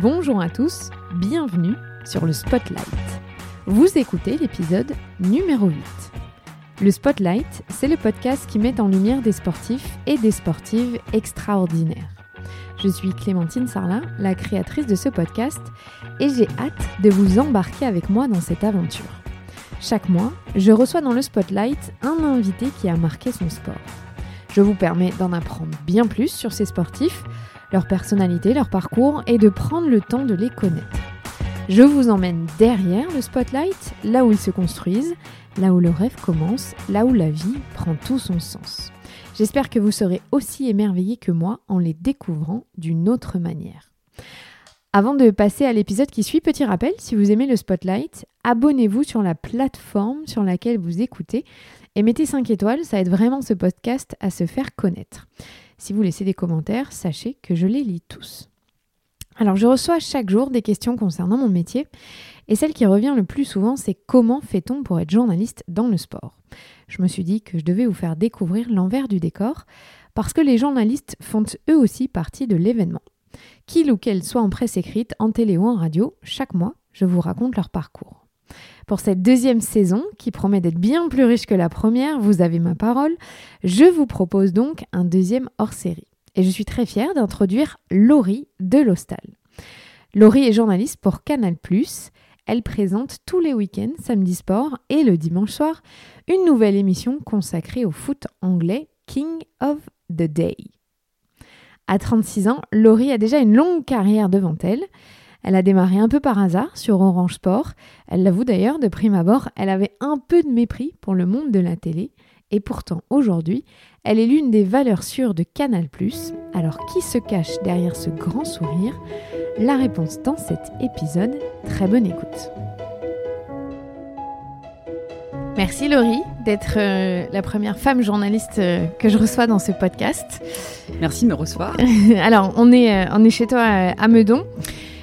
Bonjour à tous, bienvenue sur le Spotlight. Vous écoutez l'épisode numéro 8. Le Spotlight, c'est le podcast qui met en lumière des sportifs et des sportives extraordinaires. Je suis Clémentine Sarlat, la créatrice de ce podcast, et j'ai hâte de vous embarquer avec moi dans cette aventure. Chaque mois, je reçois dans le Spotlight un invité qui a marqué son sport. Je vous permets d'en apprendre bien plus sur ces sportifs, leur personnalité, leur parcours et de prendre le temps de les connaître. Je vous emmène derrière le spotlight, là où ils se construisent, là où le rêve commence, là où la vie prend tout son sens. J'espère que vous serez aussi émerveillés que moi en les découvrant d'une autre manière. Avant de passer à l'épisode qui suit, petit rappel, si vous aimez le spotlight, abonnez-vous sur la plateforme sur laquelle vous écoutez et mettez 5 étoiles, ça aide vraiment ce podcast à se faire connaître. Si vous laissez des commentaires, sachez que je les lis tous. Alors je reçois chaque jour des questions concernant mon métier et celle qui revient le plus souvent c'est comment fait-on pour être journaliste dans le sport? Je me suis dit que je devais vous faire découvrir l'envers du décor parce que les journalistes font eux aussi partie de l'événement. Qu'il ou qu'elle soit en presse écrite, en télé ou en radio, chaque mois, je vous raconte leur parcours. Pour cette deuxième saison, qui promet d'être bien plus riche que la première, vous avez ma parole, je vous propose donc un deuxième hors-série. Et je suis très fière d'introduire Laurie de l'Hostal. Laurie est journaliste pour Canal+. Elle présente tous les week-ends, samedi sport et le dimanche soir, une nouvelle émission consacrée au foot anglais King of the Day. À 36 ans, Laurie a déjà une longue carrière devant elle. Elle a démarré un peu par hasard sur Orange Sport. Elle l'avoue d'ailleurs, de prime abord, elle avait un peu de mépris pour le monde de la télé. Et pourtant, aujourd'hui, elle est l'une des valeurs sûres de Canal ⁇ Alors qui se cache derrière ce grand sourire? La réponse dans cet épisode. Très bonne écoute. Merci Laurie d'être euh, la première femme journaliste euh, que je reçois dans ce podcast. Merci de me recevoir. Alors, on est, euh, on est chez toi à Meudon.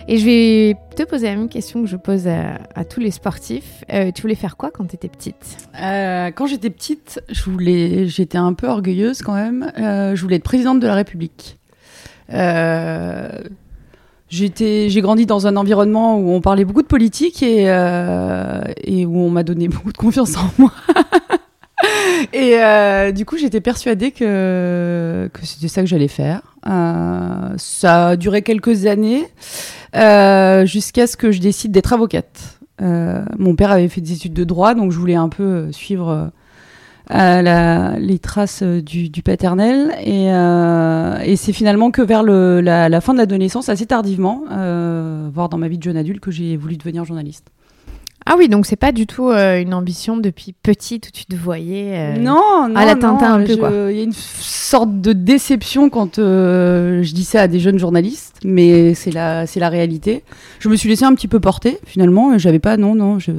Et je vais te poser la même question que je pose à, tous les sportifs. Euh, tu voulais faire quoi quand tu étais petite? Euh, Quand j'étais petite, je voulais, j'étais un peu orgueilleuse quand même. Euh, je voulais être présidente de la République. J'étais, j'ai grandi dans un environnement où on parlait beaucoup de politique et, où on m'a donné beaucoup de confiance en moi. et du coup, j'étais persuadée que c'était ça que j'allais faire. Ça a duré quelques années. Euh, jusqu'à ce que je décide d'être avocate. Euh, mon père avait fait des études de droit, donc je voulais un peu euh, suivre les traces du, paternel. Et, c'est finalement que vers la, fin de l'adolescence, assez tardivement, voire dans ma vie de jeune adulte, que j'ai voulu devenir journaliste. Ah oui, donc c'est pas du tout euh, une ambition depuis petite où tu te voyais euh, non, non, à la Tintin un peu quoi. Il y a une sorte de déception quand euh, je dis ça à des jeunes journalistes, mais c'est la c'est la réalité. Je me suis laissée un petit peu porter finalement, et j'avais pas non non, je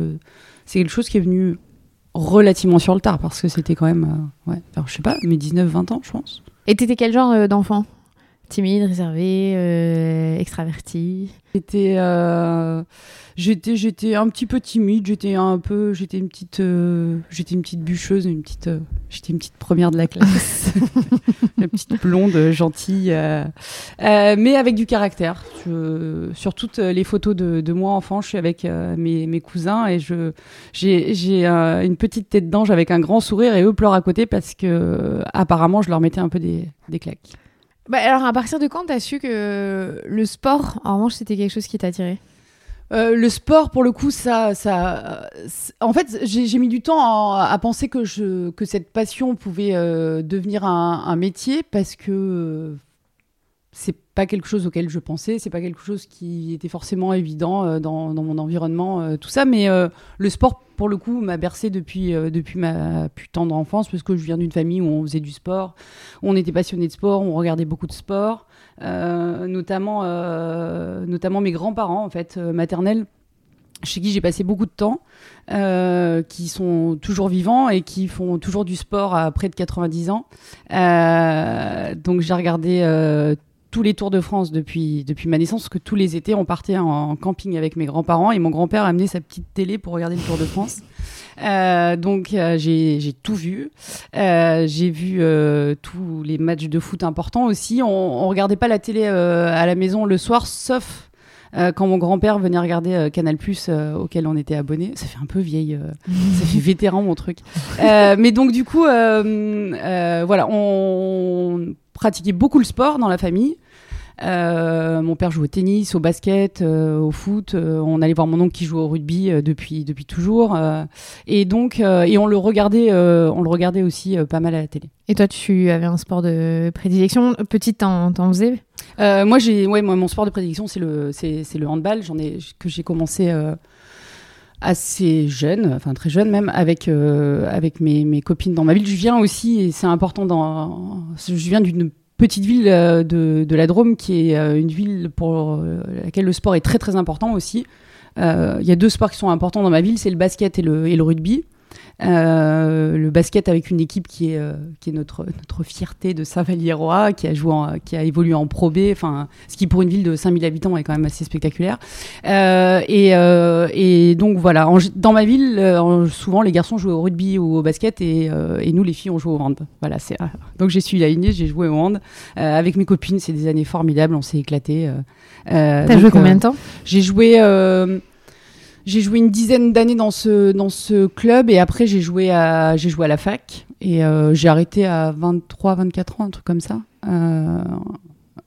c'est quelque chose qui est venu relativement sur le tard parce que c'était quand même ouais, alors, je sais pas, mes 19 20 ans, je pense. Et t'étais quel genre d'enfant? Timide, réservé, extraverti J'étais J'étais, j'étais un petit peu timide. J'étais un peu, j'étais une petite, euh, j'étais une petite bûcheuse, une petite, euh, j'étais une petite première de la classe, une petite blonde gentille, euh, mais avec du caractère. sur toutes les photos de, de, moi enfant, je suis avec mes, mes, cousins et je, j'ai, j'ai une petite tête d'ange avec un grand sourire et eux pleurent à côté parce que apparemment je leur mettais un peu des, des claques. Bah alors à partir de quand t'as su que le sport, en revanche, c'était quelque chose qui t'attirait? Euh, le sport, pour le coup, ça, ça, en fait, j'ai mis du temps à, penser que je, que cette passion pouvait euh, devenir un, un, métier parce que c'est pas quelque chose auquel je pensais, c'est pas quelque chose qui était forcément évident euh, dans, dans, mon environnement, tout ça. Mais le sport, pour le coup, m'a bercé depuis, depuis ma plus tendre enfance parce que je viens d'une famille où on faisait du sport, on était passionné de sport, on regardait beaucoup de sport. Euh, notamment, euh, notamment mes grands-parents en fait euh, maternels chez qui j'ai passé beaucoup de temps, euh, qui sont toujours vivants et qui font toujours du sport à près de 90 ans. Euh, donc j'ai regardé euh, tous les Tours de France depuis, depuis ma naissance, parce que tous les étés, on partait en, camping avec mes grands-parents et mon grand-père a amené sa petite télé pour regarder le Tour de France. Euh, donc euh, j'ai tout vu. Euh, j'ai vu tous les matchs de foot importants aussi. On, on regardait pas la télé à la maison le soir, sauf quand mon grand-père venait regarder Canal Plus auquel on était abonné. Ça fait un peu vieille, ça fait vétéran mon truc. mais donc du coup, voilà, on pratiquait beaucoup le sport dans la famille. Euh, mon père joue au tennis, au basket, euh, au foot. Euh, on allait voir mon oncle qui joue au rugby depuis depuis toujours. et donc et on le regardait, on le regardait aussi pas mal à la télé. Et toi, tu avais un sport de prédilection Petite, t'en, faisais? Moi, j'ai ouais, moi, mon sport de prédilection, c'est le c'est, le handball. J'en ai que j'ai commencé assez jeune, enfin très jeune même, avec, avec mes, mes, copines dans ma ville. Je viens aussi, et c'est important, dans, je viens d'une petite ville euh, de, de, la Drôme qui est euh, une ville pour euh, laquelle le sport est très très important aussi. Il y a deux sports qui sont importants dans ma ville, c'est le basket et le, et le rugby. Euh, le basket avec une équipe qui est, euh, qui est notre, notre fierté de Saint-Vallier-Roi, qui a joué, qui a évolué en Pro B, enfin, ce qui pour une ville de 5000 habitants est quand même assez spectaculaire. Euh, et, et, donc voilà, dans ma ville, souvent les garçons jouaient au rugby ou au basket et, et nous les filles on joue au hand. Voilà, c'est donc j'ai suivi la lignée, j'ai joué au hand avec mes copines, c'est des années formidables, on s'est éclaté. T'as joué combien de temps? J'ai joué j'ai joué une dizaine d'années dans ce, dans ce club et après j'ai joué, à, j'ai joué à la fac et euh, j'ai arrêté à 23, 24 ans, un truc comme ça. Euh,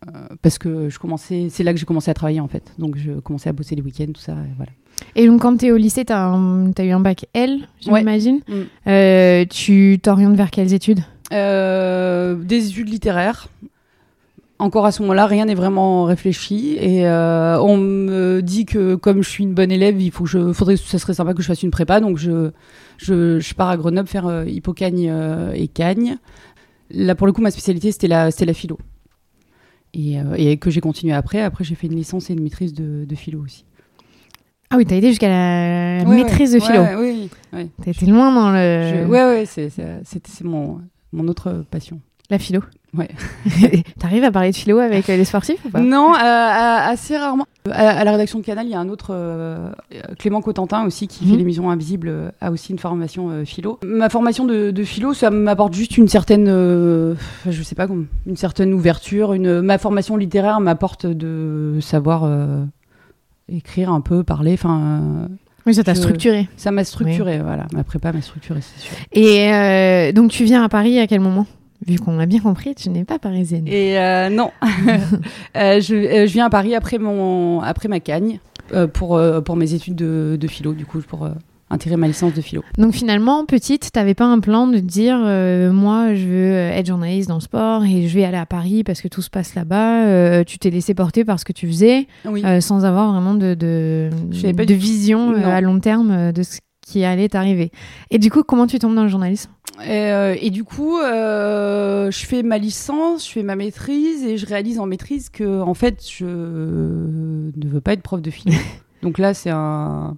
euh, parce que je commençais, c'est là que j'ai commencé à travailler en fait. Donc je commençais à bosser les week-ends, tout ça. Et voilà. Et donc quand tu es au lycée, tu as, eu un bac L, j'imagine. Ouais. Mm. tu t'orientes vers quelles études? Des études littéraires encore à ce moment-là, rien n'est vraiment réfléchi. Et euh, on me dit que comme je suis une bonne élève, il faut que je, faudrait, ça serait sympa que je fasse une prépa. Donc je, je, je pars à Grenoble faire euh, Hippocagne euh, et Cagne. Là, pour le coup, ma spécialité, c'était la, c'était la philo. Et, et que j'ai continué après. Après, j'ai fait une licence et une maîtrise de, de philo aussi. Ah oui, t'as été jusqu'à la maîtrise de philo. oui, oui. T'as été loin dans le. Oui, ouais, c'est, c'est mon, mon autre passion. La philo Ouais. T'arrives à parler de philo avec les sportifs ou pas? Non, euh, assez rarement. À, la rédaction de Canal, il y a un autre, euh, Clément Cotentin aussi, qui fait mhm. l'émission Invisible, euh, a aussi une formation philo. Ma formation de, philo, ça m'apporte juste une certaine, je sais pas, une certaine ouverture. Une, ma formation littéraire m'apporte de savoir écrire un peu, parler, enfin. Oui, ça t'a structuré. Ça m'a structuré, voilà. Ma prépa m'a structuré, c'est sûr. Et donc, tu viens à Paris à quel moment? Vu qu'on a bien compris, tu n'es pas parisienne. Et euh, non, euh, je, euh, je, viens à Paris après, mon, après ma cagne pour, pour mes études de, de philo, du coup, pour intégrer ma licence de philo. Donc finalement, petite, tu n'avais pas un plan de dire moi je veux être journaliste dans le sport et je vais aller à Paris parce que tout se passe là-bas. tu t'es laissé porter par ce que tu faisais sans avoir vraiment de, de, de vision à long terme de ce qui allait t'arriver. Et du coup, comment tu tombes dans le journalisme? Et, euh, et, du coup, euh, je fais ma licence, je fais ma maîtrise et je réalise en maîtrise que en fait, je ne veux pas être prof de philo. Donc là, c'est un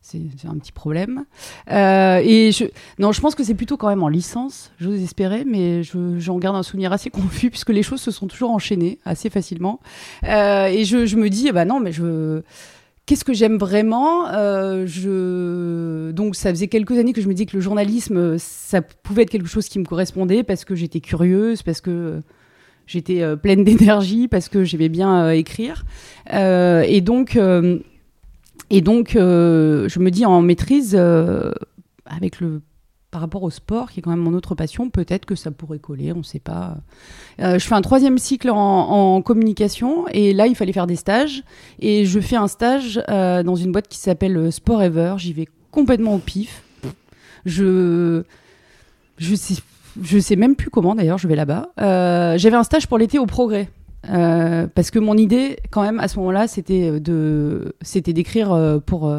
c'est un petit problème. Euh, et je, non, je pense que c'est plutôt quand même en licence, j'ose espérer, mais j'en garde un souvenir assez confus puisque les choses se sont toujours enchaînées assez facilement. Et je, je, me dis, bah non, mais je Qu'est-ce que j'aime vraiment euh, je... Donc ça faisait quelques années que je me disais que le journalisme, ça pouvait être quelque chose qui me correspondait parce que j'étais curieuse, parce que j'étais euh, pleine d'énergie, parce que j'aimais bien euh, écrire. et donc, et donc je me dis en maîtrise, avec le par rapport au sport, qui est quand même mon autre passion, peut-être que ça pourrait coller, on ne sait pas. Euh, je fais un troisième cycle en, communication et là, il fallait faire des stages. Et je fais un stage euh, dans une boîte qui s'appelle Sport Ever. J'y vais complètement au pif. Je, je sais, même plus comment d'ailleurs, je vais là-bas. Euh, j'avais un stage pour l'été au Progrès. parce que mon idée, quand même, à ce moment-là, c'était de, c'était d'écrire pour,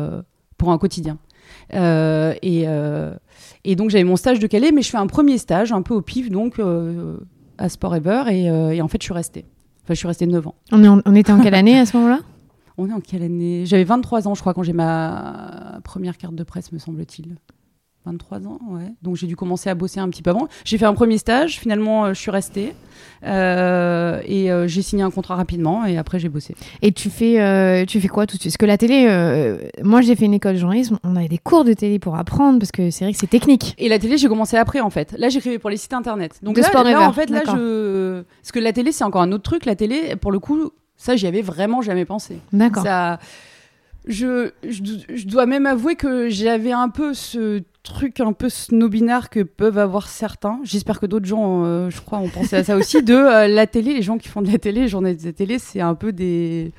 pour un quotidien. et et donc j'avais mon stage de Calais, mais je fais un premier stage, un peu au pif, donc euh, à Sport Ever, euh, et, en fait je suis restée. Enfin, je suis restée 9 ans. On, on était en quelle année à ce moment-là? On est en quelle année? J'avais 23 ans, je crois, quand j'ai ma première carte de presse, me semble-t-il. 23 ans, ouais. Donc j'ai dû commencer à bosser un petit peu avant. J'ai fait un premier stage, finalement euh, je suis restée euh, et euh, j'ai signé un contrat rapidement et après j'ai bossé. Et tu fais, tu fais quoi tout de suite? Parce que la télé, moi j'ai fait une école de journalisme, on avait des cours de télé pour apprendre parce que c'est vrai que c'est technique. Et la télé j'ai commencé après en fait. Là j'écrivais pour les sites internet. Donc là, en fait là je, parce que la télé c'est encore un autre truc. La télé pour le coup Ça, j'y avais vraiment jamais pensé. D'accord. Ça, je, je, je dois même avouer que j'avais un peu ce truc un peu snobinard que peuvent avoir certains. J'espère que d'autres gens, euh, je crois, ont pensé à ça aussi. De euh, la télé, les gens qui font de la télé, les journalistes de télé, c'est un peu des.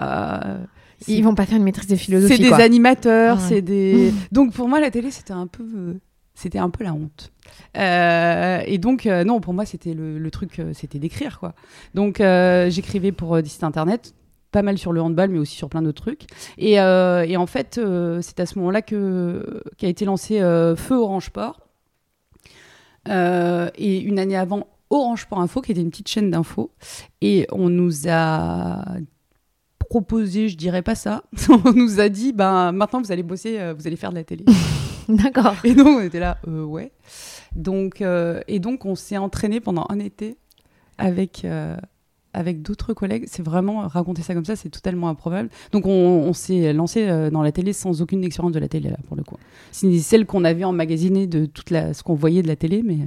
euh, Ils vont pas faire une maîtrise de philosophie. c'est des quoi. animateurs, Ouais. c'est des. Donc pour moi, la télé, c'était un peu, c'était un peu la honte. Euh, et donc euh, non, pour moi, c'était le, le truc, euh, c'était d'écrire quoi. Donc j'écrivais pour des sites internet, pas mal sur le handball, mais aussi sur plein d'autres trucs. Et, euh, et en fait, euh, c'est à ce moment-là que qu'a été lancé euh, Feu Orange Sport. Et une année avant, Orange Sport Info, qui était une petite chaîne d'infos. Et on nous a proposé, je dirais pas ça, on nous a dit, ben maintenant vous allez bosser, vous allez faire de la télé. D'accord. et donc on était là, ouais. Donc, et donc on s'est entraîné pendant un été avec, avec d'autres collègues. C'est vraiment, raconter ça comme ça, c'est totalement improbable. Donc on, on s'est lancé euh, dans la télé sans aucune expérience de la télé, là, pour le coup. C'est celle qu'on avait emmagasinée de toute la, ce qu'on voyait de la télé, mais...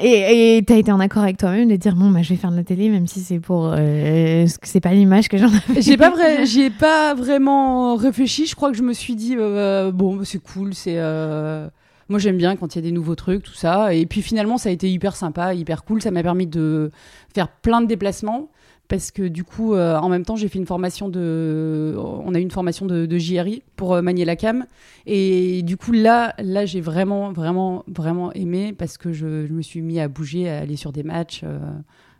Et tu as été en accord avec toi-même de dire bon, bah, je vais faire de la télé, même si c'est pour. euh, c'est pas l'image que j'en avais. J'ai pas vrai, pas vraiment réfléchi. Je crois que je me suis dit euh, bon, bah, c'est cool, c'est euh, moi j'aime bien quand il y a des nouveaux trucs, tout ça. Et puis finalement, ça a été hyper sympa, hyper cool. Ça m'a permis de faire plein de déplacements parce que du coup, euh, en même temps, j'ai fait une formation de, on a eu une formation de, JRI pour euh, manier la cam. Et du coup, là, là, j'ai vraiment, vraiment, vraiment aimé parce que je, je me suis mis à bouger, à aller sur des matchs. euh,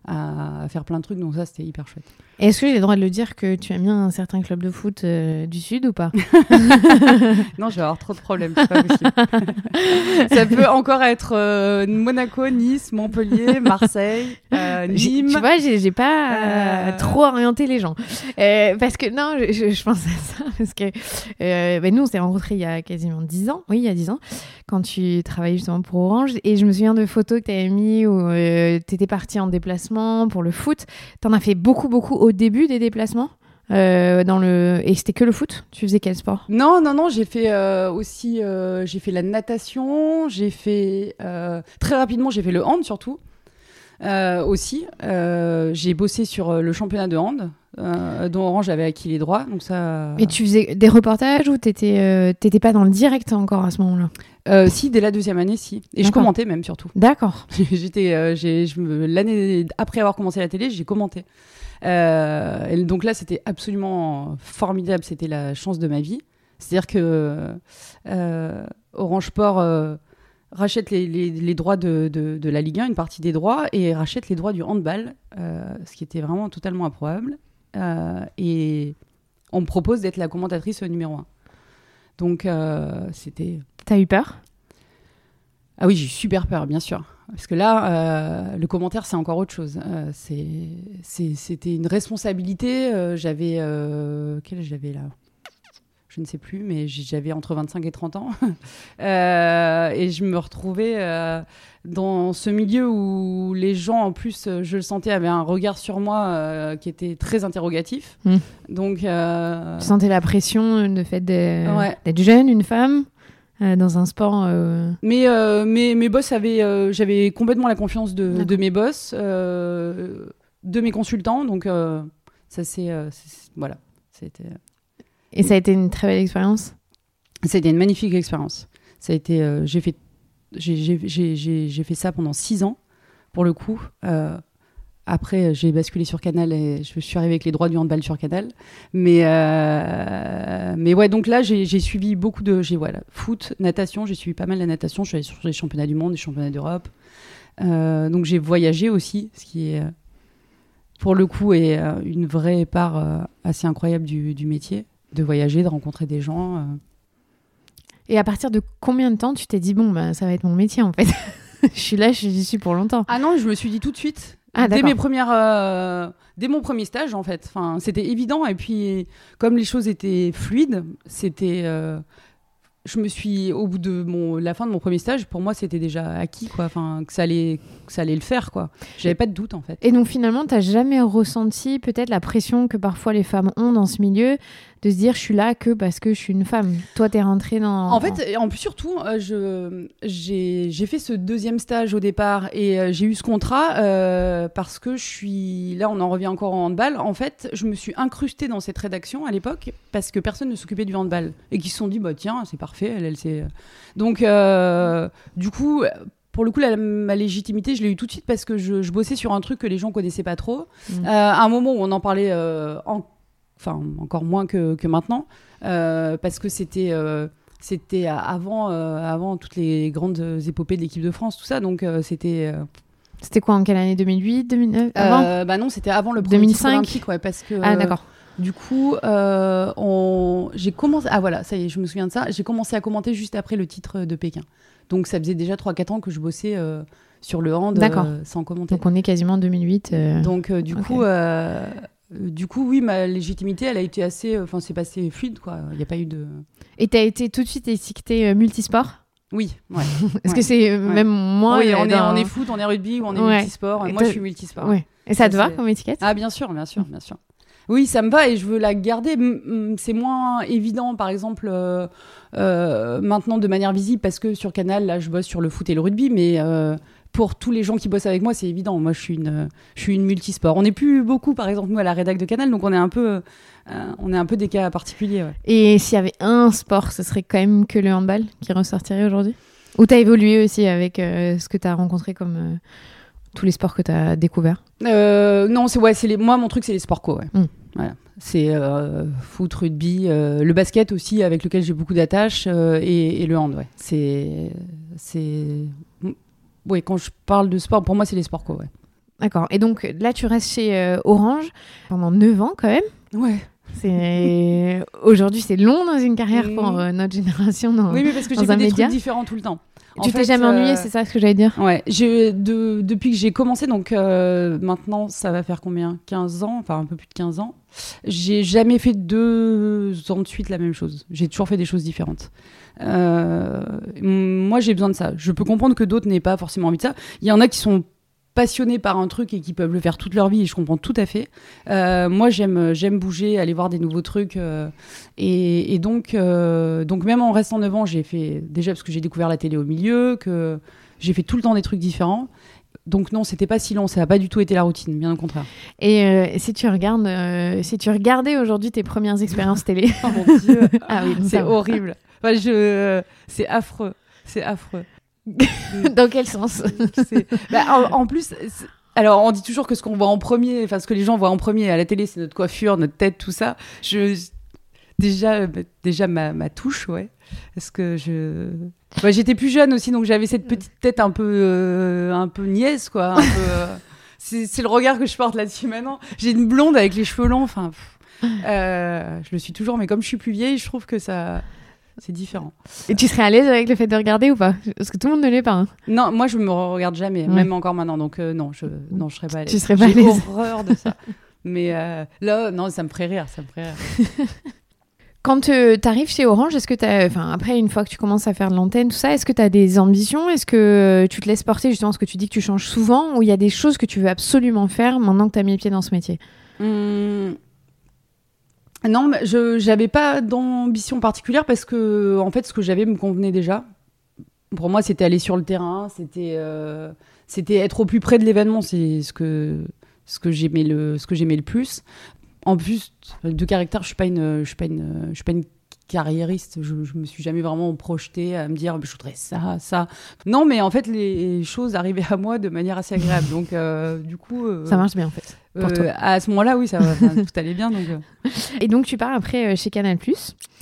à faire plein de trucs, donc ça c'était hyper chouette. Est-ce que j'ai le droit de le dire que tu aimes bien un certain club de foot euh, du Sud ou pas Non, je vais avoir trop de problèmes, c'est pas possible. ça peut encore être euh, Monaco, Nice, Montpellier, Marseille, euh, Nîmes. Tu vois, j'ai pas trop orienté les gens. Parce que, non, je, pense à ça. Parce que ben, nous, on s'est rencontrés il y a quasiment 10 ans. Oui, il y a 10 ans. Quand tu travaillais justement pour Orange. Et je me souviens de photos que tu avais mis où tu étais parti en déplacement pour le foot. Tu en as fait beaucoup, beaucoup au début des déplacements. euh, dans le... Et c'était que le foot? Tu faisais quel sport? Non, non, non, j'ai fait euh, aussi, euh, j'ai fait la natation, j'ai fait très rapidement, j'ai fait le hand surtout. Aussi, j'ai bossé sur le championnat de hand, dont Orange avait acquis les droits, donc ça. Et tu faisais des reportages ou t'étais t'étais pas dans le direct encore à ce moment-là? Si, dès la deuxième année, si. Et je commentais même surtout. D'accord. J'étais, j'ai, l'année après avoir commencé la télé, j'ai commenté. Euh, et donc là, c'était absolument formidable. C'était la chance de ma vie. C'est-à-dire que euh, Orange Sport euh, rachète les, les- les droits de, de- de la Ligue 1, une partie des droits, et rachète les droits du handball, euh, ce qui était vraiment totalement improbable. Euh, et on me propose d'être la commentatrice numéro 1. Donc euh, c'était T'as eu peur? Ah oui, j'ai eu super peur, bien sûr. Parce que là, euh, le commentaire, c'est encore autre chose. Euh, C'était une responsabilité. euh, j'avais. Quel j'avais là? Je ne sais plus, mais j'avais entre 25 et 30 ans. Et je me retrouvais dans ce milieu où les gens, en plus, je le sentais, avaient un regard sur moi qui était très interrogatif. Mm. Donc. Tu sentais la pression de fait Ouais. d'être jeune, une femme, euh, dans un sport. euh, Mais euh, mes, mes boss avaient, j'avais complètement la confiance de, mes boss, de mes consultants, donc ça c'est, voilà, c'était, Et ça a été une très belle expérience? c'était une magnifique expérience. Ça a été, j'ai fait, j'ai fait ça pendant six ans, pour le coup. Euh, après, j'ai basculé sur Canal et je suis arrivée avec les droits du handball sur Canal. Mais, euh, mais ouais, donc là, j'ai suivi beaucoup de. J'ai, voilà, foot, natation, j'ai suivi pas mal la natation. Je suis allée sur les championnats du monde, les championnats d'Europe. Euh, donc j'ai voyagé aussi, ce qui est, euh, pour le coup, est euh, une vraie part euh, assez incroyable du, du métier, de voyager, de rencontrer des gens. euh. Et à partir de combien de temps tu t'es dit, bon, bah, ça va être mon métier en fait? Je suis là, je suis pour longtemps. Ah non, je me suis dit tout de suite. Ah, dès mes premières, euh, dès mon premier stage en fait. Enfin, c'était évident. Et puis, comme les choses étaient fluides, c'était. euh, je me suis au bout de mon, la fin de mon premier stage, pour moi, c'était déjà acquis quoi. Enfin, que ça allait, que ça allait le faire quoi. J'avais pas de doute en fait. Et donc finalement, t'as jamais ressenti peut-être la pression que parfois les femmes ont dans ce milieu de se dire je suis là que parce que je suis une femme. Toi, t'es rentrée dans. En fait, en plus surtout, euh, je j'ai fait ce deuxième stage au départ et euh, j'ai eu ce contrat euh, parce que je suis là, on en revient encore en handball. En fait, je me suis incrustée dans cette rédaction à l'époque parce que personne ne s'occupait du handball et qui se sont dit bah tiens c'est parfait, elle, elle sait. Donc du coup. Pour le coup, la, ma légitimité, je l'ai eu tout de suite parce que je, je, bossais sur un truc que les gens connaissaient pas trop. Mm. à un moment où on en parlait en enfin encore moins que, que maintenant, euh, parce que c'était euh, c'était avant euh, avant toutes les grandes épopées de l'équipe de France, tout ça, donc c'était. C'était quoi en quelle année? 2008, 2009 avant? Bah non, c'était avant le premier 2005 olympique, ouais, parce que. Ah d'accord. Du coup, on... j'ai commencé. Ah voilà, ça y est, je me souviens de ça. J'ai commencé à commenter juste après le titre de Pékin. Donc ça faisait déjà 3-4 ans que je bossais sur le hand sans commenter. Donc on est quasiment en 2008. Donc du coup, du coup, oui, ma légitimité, elle a été assez. Enfin, c'est passé fluide, quoi. Il n'y a pas eu de. Et t'as été tout de suite étiqueté euh, multisport? Oui, ouais. Est-ce Ouais. que c'est euh, Ouais. même moi oui, euh, on, est, dans- on est foot, on est rugby ou on est multisport. Et Moi, je suis multisport. Ouais. Et ça te va comme étiquette? Ah, bien sûr, bien sûr, bien sûr. Oui, ça me va et je veux la garder. C'est moins évident, par exemple, euh, euh, maintenant de manière visible, parce que sur Canal, là, je bosse sur le foot et le rugby, mais euh, pour tous les gens qui bossent avec moi, c'est évident. Moi, je suis une, je suis une multisport. On n'est plus beaucoup, par exemple, nous, à la rédac de Canal, donc on est un peu, euh, on est un peu des cas particuliers. ouais. Et s'il y avait un sport, ce serait quand même que le handball qui ressortirait aujourd'hui? Ou t'as évolué aussi avec euh, ce que t'as rencontré comme euh, tous les sports que t'as découverts? Euh, non, c'est ouais, les. Moi, mon truc, c'est les sports co. Ouais. Mm. Voilà. C'est foot, rugby, le basket aussi, avec lequel j'ai beaucoup d'attaches, et, et le hand. Ouais. C'est. Oui, quand je parle de sport, pour moi, c'est les sports co. Ouais. D'accord. Et donc là, tu restes chez euh, Orange pendant 9 ans quand même. Ouais. C'est aujourd'hui, c'est long dans une carrière pour euh, notre génération. dans- Oui, mais parce que j'ai fait des média trucs différents tout le temps. Tu t'es jamais euh, ennuyé, c'est ça ce que j'allais dire? Ouais, de, depuis que j'ai commencé, donc euh, maintenant ça va faire combien? 15 ans, enfin un peu plus de 15 ans. J'ai jamais fait deux ans de suite la même chose. J'ai toujours fait des choses différentes. Euh, moi j'ai besoin de ça. Je peux comprendre que d'autres n'aient pas forcément envie de ça. Il y en a qui sont passionnés par un truc et qui peuvent le faire toute leur vie et je comprends tout à fait. Euh, moi j'aime j'aime bouger, aller voir des nouveaux trucs euh, et, et donc euh, donc même en restant 9 ans, j'ai fait déjà parce que j'ai découvert la télé au milieu que j'ai fait tout le temps des trucs différents. Donc non, c'était pas si long, ça n'a pas du tout été la routine, bien au contraire. Et euh, si tu regardes, euh, si tu regardais aujourd'hui tes premières expériences télé, Oh mon dieu, ah oui, c'est horrible. Enfin, je... C'est affreux, c'est affreux. Dans quel sens C'est- bah, en, en plus, alors on dit toujours que ce qu'on voit en premier, enfin ce que les gens voient en premier à la télé, c'est notre coiffure, notre tête, tout ça. Je déjà, bah, déjà ma, ma touche, ouais. Parce que je, Bah, j'étais plus jeune aussi, donc j'avais cette petite tête un peu, euh, un peu niaise, quoi. un peu, euh, C'est le regard que je porte là-dessus maintenant. J'ai une blonde avec les cheveux longs, enfin. euh, je le suis toujours, mais comme je suis plus vieille, je trouve que ça. C'est différent. Et tu serais à l'aise avec le fait de regarder ou pas? Parce que tout le monde ne l'est pas. hein. Non, moi je me regarde jamais, Ouais. même encore maintenant, donc euh, non, je non, je serais pas à l'aise. Tu serais pas à l'aise. horreur de ça. Mais euh, là, non, ça me ferait rire, ça me ferait rire. Quand tu arrives chez Orange, est-ce que tu enfin après une fois que tu commences à faire de l'antenne, tout ça, est-ce que tu as des ambitions? Est-ce que euh, tu te laisses porter justement ce que tu dis que tu changes souvent ou il y a des choses que tu veux absolument faire maintenant que tu as mis les pieds dans ce métier? Hum, Non, mais je j'avais pas d'ambition particulière parce que en fait, ce que j'avais me convenait déjà. Pour moi, c'était aller sur le terrain, c'était euh, être au plus près de l'événement, c'est ce que ce que j'aimais le le plus. En plus de caractère, je suis suis je suis pas une carriériste. Je, je me suis jamais vraiment projetée à me dire je voudrais ça ça. Non, mais en fait, les choses arrivaient à moi de manière assez agréable. Donc euh, du coup, euh, Ça marche bien en fait. pour toi. euh, à ce moment-là, oui, ça tout allait bien. Donc, Et donc tu pars après chez Canal+.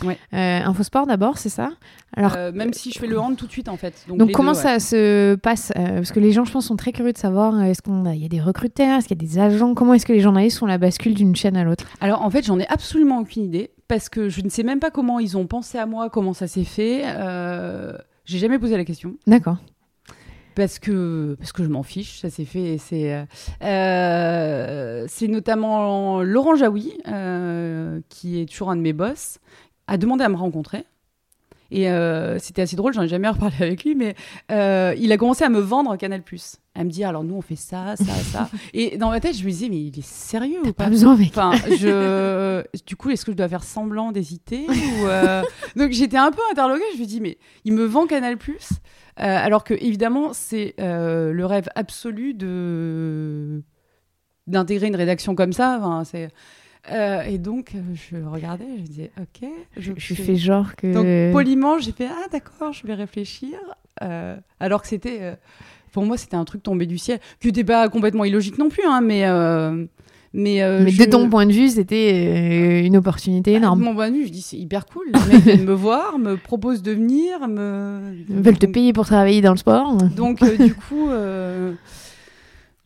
Ouais. Infosport d'abord, c'est ça? Alors même si je fais le hand tout de suite, en fait. Donc, comment deux, ouais. ça se passe? Parce que les gens, je pense, sont très curieux de savoir est-ce qu'on a, il y a des recruteurs, est-ce qu'il y a des agents? Comment est-ce que les journalistes font la bascule d'une chaîne à l'autre? Alors, en fait, j'en ai absolument aucune idée parce que je ne sais même pas comment ils ont pensé à moi, comment ça s'est fait. Euh, J'ai jamais posé la question. D'accord. Parce que, parce que je m'en fiche, ça s'est fait. C'est euh, c'est notamment Laurent Jaoui, euh, qui est toujours un de mes boss, a demandé à me rencontrer. Et euh, c'était assez drôle, j'en ai jamais reparlé avec lui, mais euh, il a commencé à me vendre Canal+. À me dire, alors nous on fait ça, ça, ça. Et dans ma tête, je me disais, mais il est sérieux ou Pas pas besoin, mec. Enfin, je... du coup, est-ce que je dois faire semblant d'hésiter ou euh, Donc j'étais un peu interloquée. Je me dis, mais il me vend Canal Plus, alors que évidemment, c'est le rêve absolu de d'intégrer une rédaction comme ça. Enfin, c'est euh, et donc euh, je regardais, je disais, ok. Je, je fais genre que. Donc poliment, j'ai fait, ah d'accord, je vais réfléchir. Euh, alors que c'était, euh, pour moi, c'était un truc tombé du ciel, qui n'était pas complètement illogique non plus, hein, mais. mais, Mais je- de ton point de vue, c'était une opportunité bah, énorme. De mon point de vue, je dis c'est hyper cool. Les me voir, me proposent de venir, me. Ils veulent te payer pour travailler dans le sport. Donc du coup,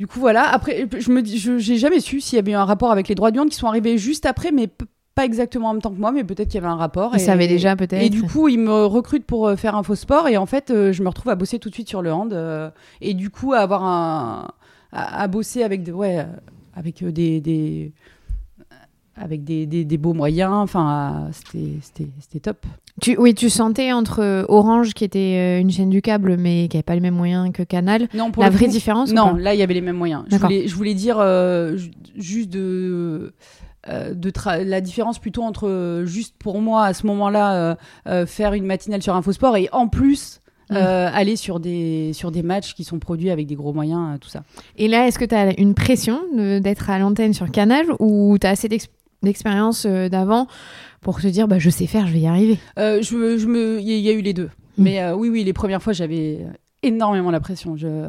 du coup voilà. Après, je me dis, j'ai jamais su s'il y avait eu un rapport avec les droits de viande qui sont arrivés juste après, mais pas exactement en même temps que moi, mais peut-être qu'il y avait un rapport. Ils et- savaient déjà peut-être. Et du coup, ils me recrutent pour euh, faire un faux sport, et en fait, euh, je me retrouve à bosser tout de suite sur le hand, euh, et du coup, à avoir un, à, à bosser avec des, ouais, euh, avec euh, des, des avec des, des, des beaux moyens. Enfin, c'était, top. Tu, oui, tu sentais entre Orange, qui était euh, une chaîne du câble, mais qui n'avait pas les mêmes moyens que Canal, Non, pour la vraie coup- différence Non, là, il y avait les mêmes moyens. Je voulais, je voulais dire euh, ju- juste de. euh, de la différence plutôt entre juste pour moi à ce moment-là euh, faire une matinale sur Infosport et en plus Mm. aller sur des sur des matchs qui sont produits avec des gros moyens tout ça Et là, est-ce que tu as une pression d'être à l'antenne sur Canal ou tu as assez d'ex- d'expérience euh, d'avant pour te dire bah, je sais faire, je vais y arriver. Euh, je, je me il y, a- eu les deux. Mm. mais euh, oui oui les premières fois j'avais énormément la pression. Je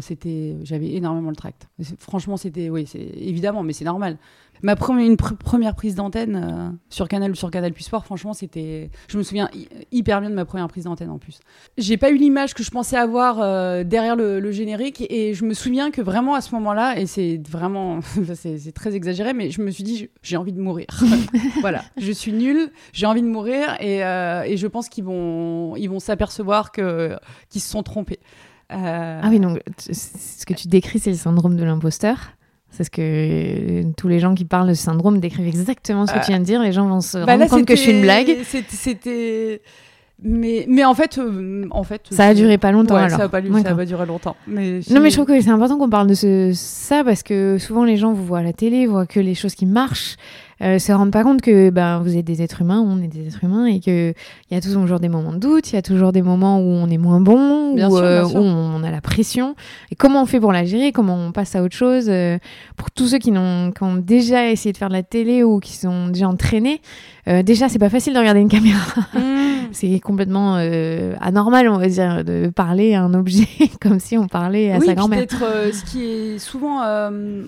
c'était j'avais énormément le tract. Franchement c'était oui c'est évidemment mais c'est normal. Ma première une pr- première prise d'antenne euh, sur Canal ou sur Canal Plus Sport franchement c'était je me souviens hy- hyper bien de ma première prise d'antenne en plus. J'ai pas eu l'image que je pensais avoir euh, derrière le, générique et je me souviens que vraiment à ce moment-là et c'est vraiment c'est très exagéré mais je me suis dit j'ai envie de mourir. Voilà. Je suis nulle j'ai envie de mourir et, euh, et je pense qu'ils vont ils vont s'apercevoir que qu'ils se sont trompés Euh, Ah oui, donc ce que tu décris, c'est le syndrome de l'imposteur. C'est ce que euh, tous les gens qui parlent de ce syndrome décrivent exactement ce que Euh, tu viens de dire. Les gens vont se bah rendre là, compte que je suis une blague. c'était- mais mais en fait euh, en fait Ça a duré pas longtemps Ouais, alors. ça a pas, lu- ça a D'accord. pas duré longtemps mais Non, mais je trouve que c'est important qu'on parle de ce, ça parce que souvent les gens vous voient à la télé, voient que les choses qui marchent, euh, se rendent pas compte que ben, vous êtes des êtres humains, on est des êtres humains et qu'il y a toujours des moments de doute, il y a toujours des moments où on est moins bon, Bien où, sûr, euh, où on a la pression. Et comment on fait pour la gérer? Comment on passe à autre chose? Euh, Pour tous ceux qui, n'ont- qui ont déjà essayé de faire de la télé ou qui sont déjà entraînés, euh, déjà c'est pas facile de regarder une caméra. Mm. C'est complètement anormal, on va dire, de parler à un objet comme si on parlait à oui, sa grand-mère. euh, ce qui est souvent euh,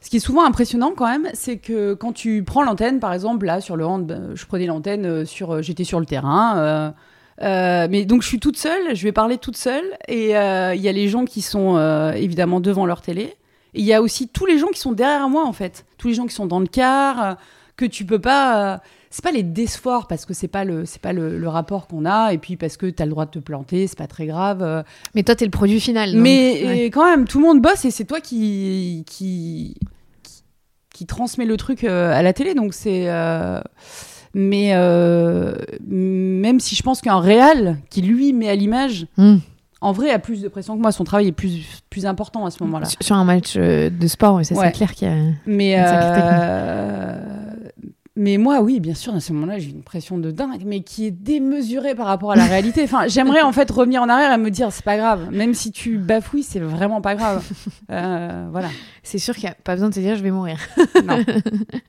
ce qui est souvent impressionnant quand même, c'est que quand tu prends l'antenne, par exemple, là sur le hand, ben, je prenais l'antenne euh, sur, euh, j'étais sur le terrain, euh, euh, mais donc je suis toute seule, je vais parler toute seule, et euh, il y a les gens qui sont euh, évidemment devant leur télé, et il y a aussi tous les gens qui sont derrière moi en fait, tous les gens qui sont dans le car, euh, que tu peux pas. euh, c'est pas les décevoir parce que c'est pas le c'est pas le, le rapport qu'on a et puis parce que tu as le droit de te planter c'est pas très grave euh, Mais toi, t'es le produit final. donc, mais ouais. et quand même, tout le monde bosse et c'est toi qui, qui, qui, qui transmet le truc euh, à la télé. Donc c'est. mais même si je pense qu'un réal qui lui met à l'image, Hmm. en vrai, a plus de pression que moi. Son travail est plus, plus important à ce moment-là. Sur- un match de sport, Ouais. c'est clair qu'il y a. Mais, Une euh, mais moi, oui, bien sûr, à ce moment-là, j'ai une pression de dingue, mais qui est démesurée par rapport à la réalité. Enfin, j'aimerais en fait revenir en arrière et me dire, c'est pas grave. Même si tu bafouilles, c'est vraiment pas grave. Euh, voilà. C'est sûr qu'il n'y a pas besoin de te dire je vais mourir. Non,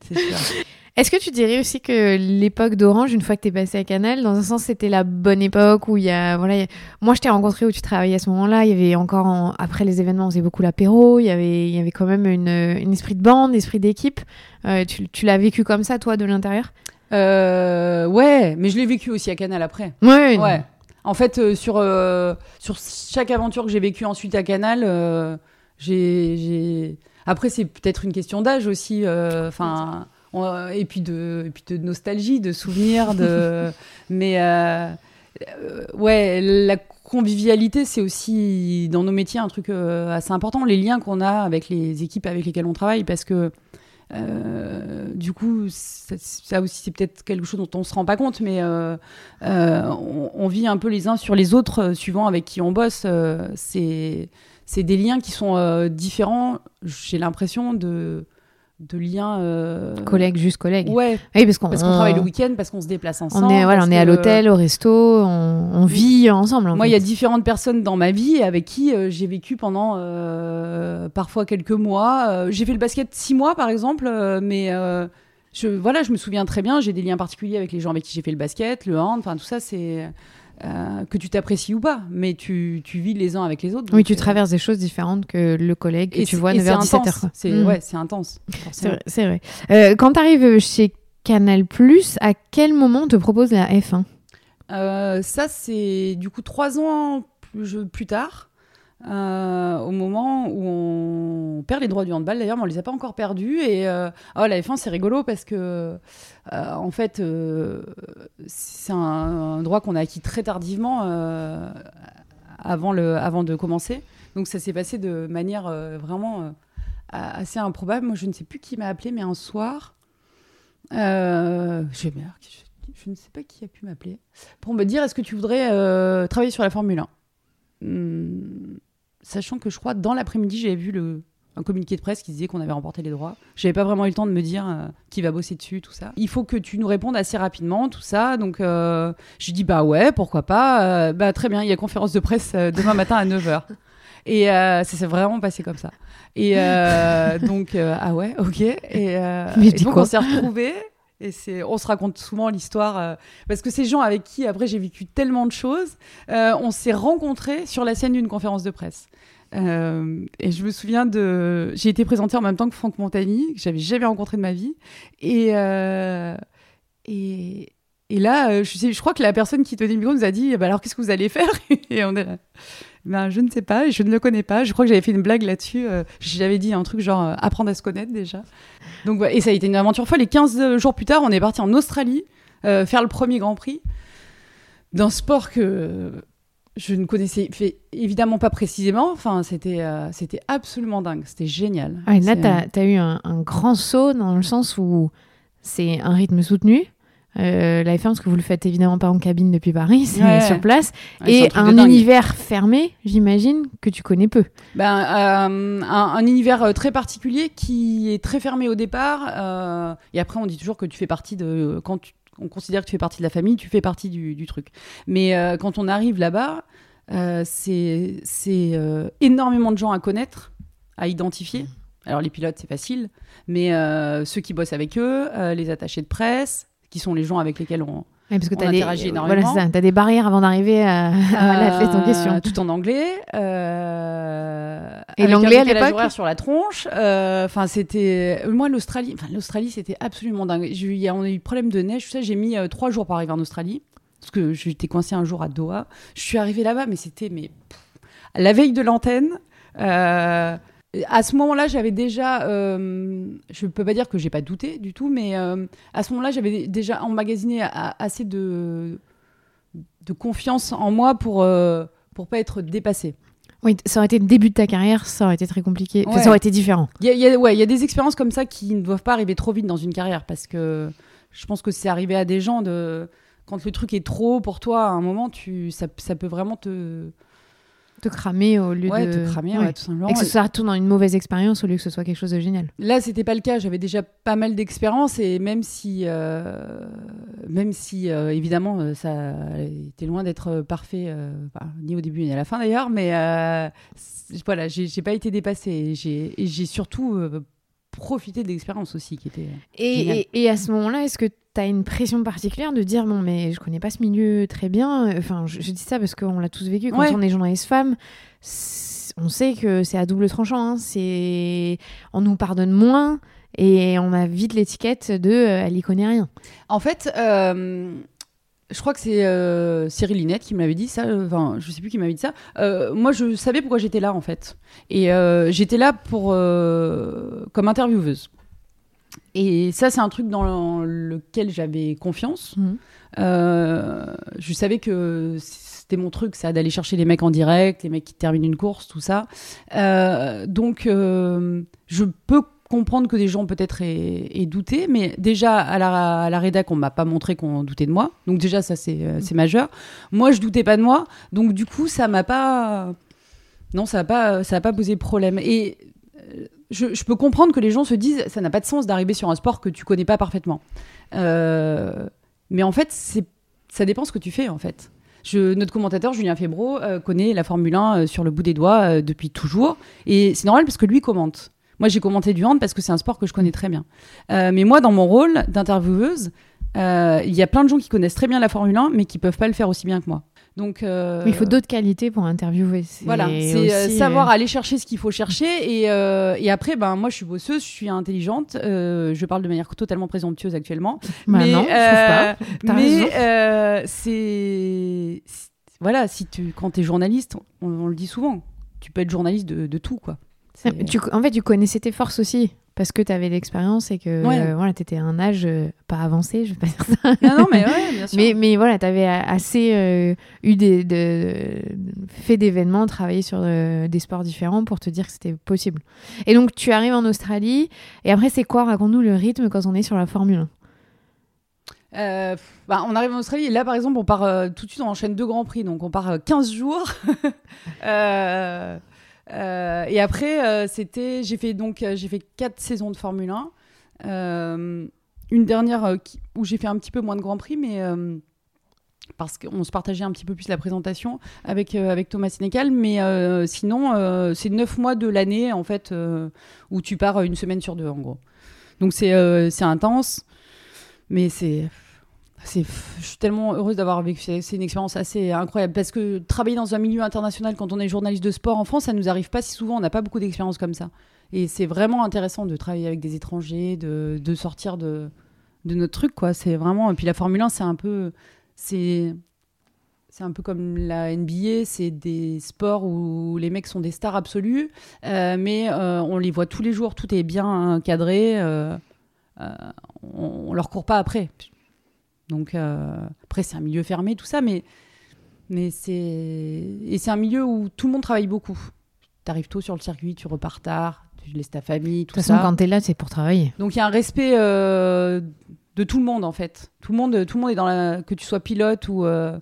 c'est sûr. Est-ce que tu dirais aussi que l'époque d'Orange, une fois que tu es passé à Canal, dans un sens, c'était la bonne époque où il y a. Voilà, il y a- Moi, je t'ai rencontré où tu travaillais à ce moment-là. Il y avait encore. en- Après les événements, on faisait beaucoup l'apéro. Il y avait, il y avait quand même une, une esprit de bande, esprit d'équipe. Euh, tu tu l'as vécu comme ça, toi, de l'intérieur? Euh, ouais, mais je l'ai vécu aussi à Canal après. Ouais. Ouais. En fait, euh, sur, euh, sur chaque aventure que j'ai vécue ensuite à Canal, j'ai. Après, c'est peut-être une question d'âge aussi. Enfin. On- et puis de, et puis de nostalgie, de souvenirs, de. mais euh, euh, ouais, la convivialité, c'est aussi dans nos métiers un truc euh, assez important. Les liens qu'on a avec les équipes avec lesquelles on travaille, parce que Euh, du coup, ça, ça aussi, c'est peut-être quelque chose dont on se rend pas compte, mais euh, euh, on, on vit un peu les uns sur les autres, suivant avec qui on bosse. c'est c'est des liens qui sont différents. J'ai l'impression de de liens. euh, Collègue, juste collègue. Ouais, Oui, parce qu'on parce qu'on on- travaille le week-end, parce qu'on se déplace ensemble. on est, voilà, on est à l'hôtel, au resto, on, on vit ensemble. en Moi, il y a différentes personnes dans ma vie avec qui euh, j'ai vécu pendant euh, parfois quelques mois. J'ai fait le basket six mois, par exemple, mais je, voilà, je me souviens très bien. J'ai des liens particuliers avec les gens avec qui j'ai fait le basket, le hand, enfin tout ça, c'est euh, que tu t'apprécies ou pas, mais tu, tu vis les uns avec les autres. Oui, tu euh, traverses des choses différentes que le collègue que et tu vois et c'est 9h, 17h. intense. quoi. C'est Mm. ouais, c'est intense. C'est vrai. c'est vrai. Euh, quand tu arrives chez Canal, à quel moment on te propose la F1 Euh, ça, c'est du coup trois ans plus tard, euh, au moment où on perd les droits du handball. D'ailleurs, mais on les a pas encore perdus. Et euh, oh, la F1, c'est rigolo parce que, euh, en fait, c'est un, droit qu'on a acquis très tardivement avant, le, avant de commencer. Donc, ça s'est passé de manière vraiment assez improbable. Moi, je ne sais plus qui m'a appelé, mais un soir, je, je- je ne sais pas qui a pu m'appeler pour me dire est-ce que tu voudrais travailler sur la Formule 1 Hum, Sachant que je crois dans l'après-midi, j'avais vu le, un communiqué de presse qui disait qu'on avait remporté les droits. J'avais pas vraiment eu le temps de me dire euh, qui va bosser dessus, tout ça. Il faut que tu nous répondes assez rapidement, tout ça. Donc euh, j'ai dit bah ouais, pourquoi pas. Euh, bah très bien, il y a conférence de presse euh, demain matin à 9h. Et euh, ça s'est vraiment passé comme ça. Et euh, donc, euh, ah ouais, ok. Et, euh, Mais et dis donc, on s'est retrouvés. Et on se raconte souvent l'histoire euh, parce que ces gens avec qui après j'ai vécu tellement de choses, euh, on s'est rencontrés sur la scène d'une conférence de presse. Euh, et je me souviens de, j'ai été présentée en même temps que Franck Montagny, que j'avais jamais rencontré de ma vie. Et là, je, crois que la personne qui tenait le micro nous a dit, bah alors qu'est-ce que vous allez faire? Et on est là. Ben, je ne sais pas, je ne le connais pas. Je crois que j'avais fait une blague là-dessus. euh, j'avais dit un truc genre euh, apprendre à se connaître déjà. Donc, ouais, et ça a été une aventure folle. Et 15 jours plus tard, on est parti en Australie euh, faire le premier Grand Prix d'un sport que je ne connaissais fait, évidemment pas précisément. Enfin, c'était euh, c'était absolument dingue. C'était génial. Ah, et Là, tu as, eu un, un grand saut dans le sens où c'est un rythme soutenu. Euh, la F1, parce que vous le faites évidemment pas en cabine depuis Paris, c'est Ouais. sur place. Ouais, et un univers fermé, j'imagine, que tu connais peu. Ben, euh, un, un univers euh, très particulier qui est très fermé au départ. euh, et après, on dit toujours que tu fais partie de. Quand tu- on considère que tu fais partie de la famille, tu fais partie du, du truc. Mais quand on arrive là-bas, c'est c'est, énormément de gens à connaître, à identifier. Alors, les pilotes, c'est facile. Mais ceux qui bossent avec eux, les attachés de presse, qui sont les gens avec lesquels on, Ouais, parce que tu as, voilà, des barrières avant d'arriver à, à la fête en Euh, question. Tout en anglais. euh, Et l'anglais à l'époque sur la tronche. euh, Enfin, c'était. Moi, l'Australie, enfin, l'Australie, c'était absolument dingue. Eu- il y a- on a eu problème de neige. tout ça, j'ai mis euh, trois jours pour arriver en Australie. Parce que j'étais coincée un jour à Doha. Je suis arrivée là-bas, mais c'était mais la veille de l'antenne. À ce moment-là, j'avais déjà, euh, je peux pas dire que j'ai pas douté du tout, mais euh, à ce moment-là, j'avais déjà emmagasiné a- assez de, de confiance en moi pour euh, pour pas être dépassée. Oui, ça aurait été le début de ta carrière, ça aurait été très compliqué. Enfin, ça aurait été différent. Il y a, il y a- ouais, il y a des expériences comme ça qui ne doivent pas arriver trop vite dans une carrière parce que je pense que c'est arrivé à des gens de quand le truc est trop pour toi à un moment, tu ça, ça peut vraiment te Te cramer au lieu ouais, de. te cramer Ouais. ouais, tout simplement. Et que ce soit tout dans une mauvaise expérience au lieu que ce soit quelque chose de génial. Là, c'était pas le cas. J'avais déjà pas mal d'expérience et même si, euh, même si euh, évidemment, euh, ça était loin d'être parfait, euh, ni au début ni à la fin d'ailleurs, mais voilà, j'ai pas été dépassée. J'ai surtout euh, profité de l'expérience aussi, qui était. Et, et, et à ce moment-là, est-ce que tu as une pression particulière de dire bon, mais je connais pas ce milieu très bien Enfin, je, je dis ça parce qu'on l'a tous vécu. Quand Ouais. on est journaliste femme, on sait que c'est à double tranchant. hein. C'est On nous pardonne moins et on a vite l'étiquette de euh, elle y connaît rien. En fait, euh, je crois que c'est euh, Cyril Linette qui me l'avait dit ça. euh, Enfin, je sais plus qui m'avait dit ça. Euh, moi, je savais pourquoi j'étais là en fait, et euh, j'étais là pour comme intervieweuse. Et ça, c'est un truc dans lequel j'avais confiance. Euh, je savais que c'était mon truc, ça, d'aller chercher les mecs en direct, les mecs qui terminent une course, tout ça. Donc, je peux comprendre que des gens peut-être aient, douté, mais déjà à la, à la rédac, on m'a pas montré qu'on doutait de moi. Donc déjà, ça c'est euh, c'est majeur. Moi, je doutais pas de moi, donc du coup, ça m'a pas, non, ça a pas, ça a pas posé problème. Et euh, je, je, peux comprendre que les gens se disent, ça n'a pas de sens d'arriver sur un sport que tu connais pas parfaitement. Euh, mais en fait, c'est, ça dépend ce que tu fais en fait. Je, notre commentateur Julien Febro connaît la Formule 1 sur le bout des doigts depuis toujours, et c'est normal parce que lui commente. Moi, j'ai commenté du hand parce que c'est un sport que je connais très bien. Euh, mais moi, dans mon rôle d'intervieweuse, euh, il y a plein de gens qui connaissent très bien la Formule 1, mais qui peuvent pas le faire aussi bien que moi. Donc, euh, il faut d'autres qualités pour interviewer. Voilà, c'est savoir aller chercher ce qu'il faut chercher. Et, et, après, ben, moi, je suis bosseuse, je suis intelligente. je parle de manière totalement présomptueuse actuellement. Bah mais non, pas. mais c'est. Voilà, si tu, quand tu es journaliste, on, le dit souvent, tu peux être journaliste de, de tout, quoi. Tu, en fait, tu connaissais tes forces aussi parce que tu avais l'expérience et que voilà, tu étais à un âge euh, pas avancé, je vais pas dire ça. Non, non mais ouais, bien sûr. mais, mais voilà, tu avais assez euh, eu des, de, fait d'événements, travaillé sur euh, des sports différents pour te dire que c'était possible. Et donc, tu arrives en Australie. Et après, c'est quoi? Raconte-nous le rythme quand on est sur la Formule 1. bah, on arrive en Australie là par exemple on part tout de suite on enchaîne deux grands prix donc on part 15 jours euh, et après, euh, c'était, j'ai fait donc, euh, j'ai fait quatre saisons de Formule 1. une dernière où j'ai fait un petit peu moins de Grand Prix, mais parce qu'on se partageait un petit peu plus la présentation avec, avec Thomas Sénécal. Mais sinon, c'est neuf mois de l'année, en fait, où tu pars une semaine sur deux, en gros. Donc c'est c'est intense, mais c'est je suis tellement heureuse d'avoir vécu. C'est une expérience assez incroyable parce que travailler dans un milieu international quand on est journaliste de sport en France, ça nous arrive pas si souvent. On n'a pas beaucoup d'expériences comme ça. Et c'est vraiment intéressant de travailler avec des étrangers, de, sortir de, notre truc, quoi. C'est vraiment. Et puis la Formule 1, c'est un peu. C'est. C'est un peu comme la NBA, c'est des sports où les mecs sont des stars absolues, euh, mais euh, on les voit tous les jours, tout est bien cadré, euh, on, on leur court pas après. Donc euh, après, c'est un milieu fermé, tout ça, mais, mais c'est et c'est un milieu où tout le monde travaille beaucoup. Tu arrives tôt sur le circuit, tu repars tard, tu laisses ta famille, tout ça. De toute façon, quand tu es là, c'est pour travailler. Donc il y a un respect euh, de tout le monde en fait. Tout le monde, tout le monde est dans la que tu sois pilote ou euh,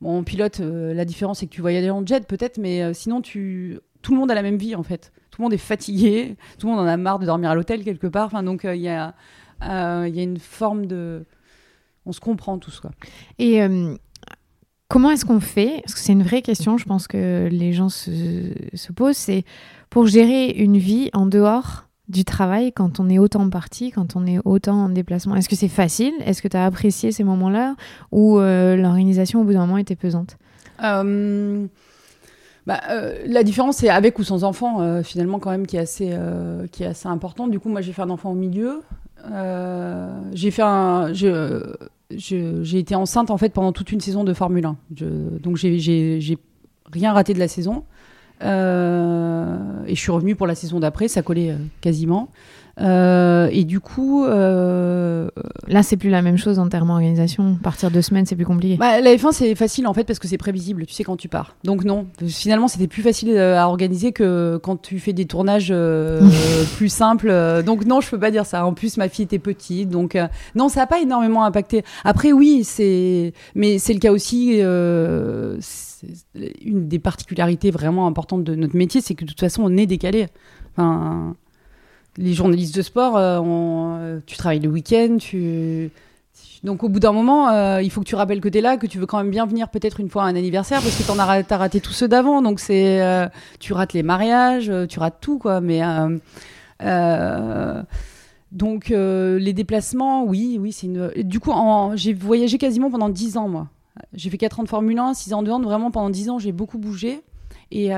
bon pilote. la différence c'est que tu voyages en jet peut-être, mais sinon tu tout le monde a la même vie en fait. Tout le monde est fatigué, tout le monde en a marre de dormir à l'hôtel quelque part. Enfin donc il y a il y a une forme de on se comprend tous. Quoi. Et euh, comment est-ce qu'on fait? Parce que c'est une vraie question, je pense que les gens se, se posent. C'est pour gérer une vie en dehors du travail quand on est autant parti, quand on est autant en déplacement Est-ce que c'est facile? Est-ce que tu as apprécié ces moments-là? Ou euh, l'organisation au bout d'un moment était pesante? Euh, bah, la différence, c'est avec ou sans enfant, finalement, quand même, qui est assez, qui est assez important. Du coup, moi, j'ai fait un enfant au milieu. Un j'ai été enceinte en fait pendant toute une saison de Formule 1. Je, donc j'ai rien raté de la saison. Euh, et je suis revenue pour la saison d'après, ça collait euh, quasiment. Euh, et du coup. Là, c'est plus la même chose en termes d'organisation. Partir deux semaines, c'est plus compliqué. Bah, la F1, c'est facile en fait parce que c'est prévisible. Tu sais quand tu pars. Donc, non. Finalement, c'était plus facile à organiser que quand tu fais des tournages plus simples. Donc, non, je peux pas dire ça. En plus, ma fille était petite. Donc, non, ça n'a pas énormément impacté. Après, oui, c'est. Mais c'est le cas aussi. Une des particularités vraiment importantes de notre métier, c'est que de toute façon, on est décalé. Enfin les journalistes de sport, euh, euh, tu travailles le week-end, tu... Donc au bout d'un moment, euh, il faut que tu rappelles que tu es là, que tu veux quand même bien venir peut-être une fois à un anniversaire parce que tu as, raté tous ceux d'avant. Donc c'est tu rates les mariages, tu rates tout quoi. Mais donc les déplacements, oui, oui, c'est une. Du coup, j'ai voyagé quasiment pendant 10 ans moi. J'ai fait 4 ans de Formule 1, 6 ans de hand. Vraiment pendant 10 ans, j'ai beaucoup bougé et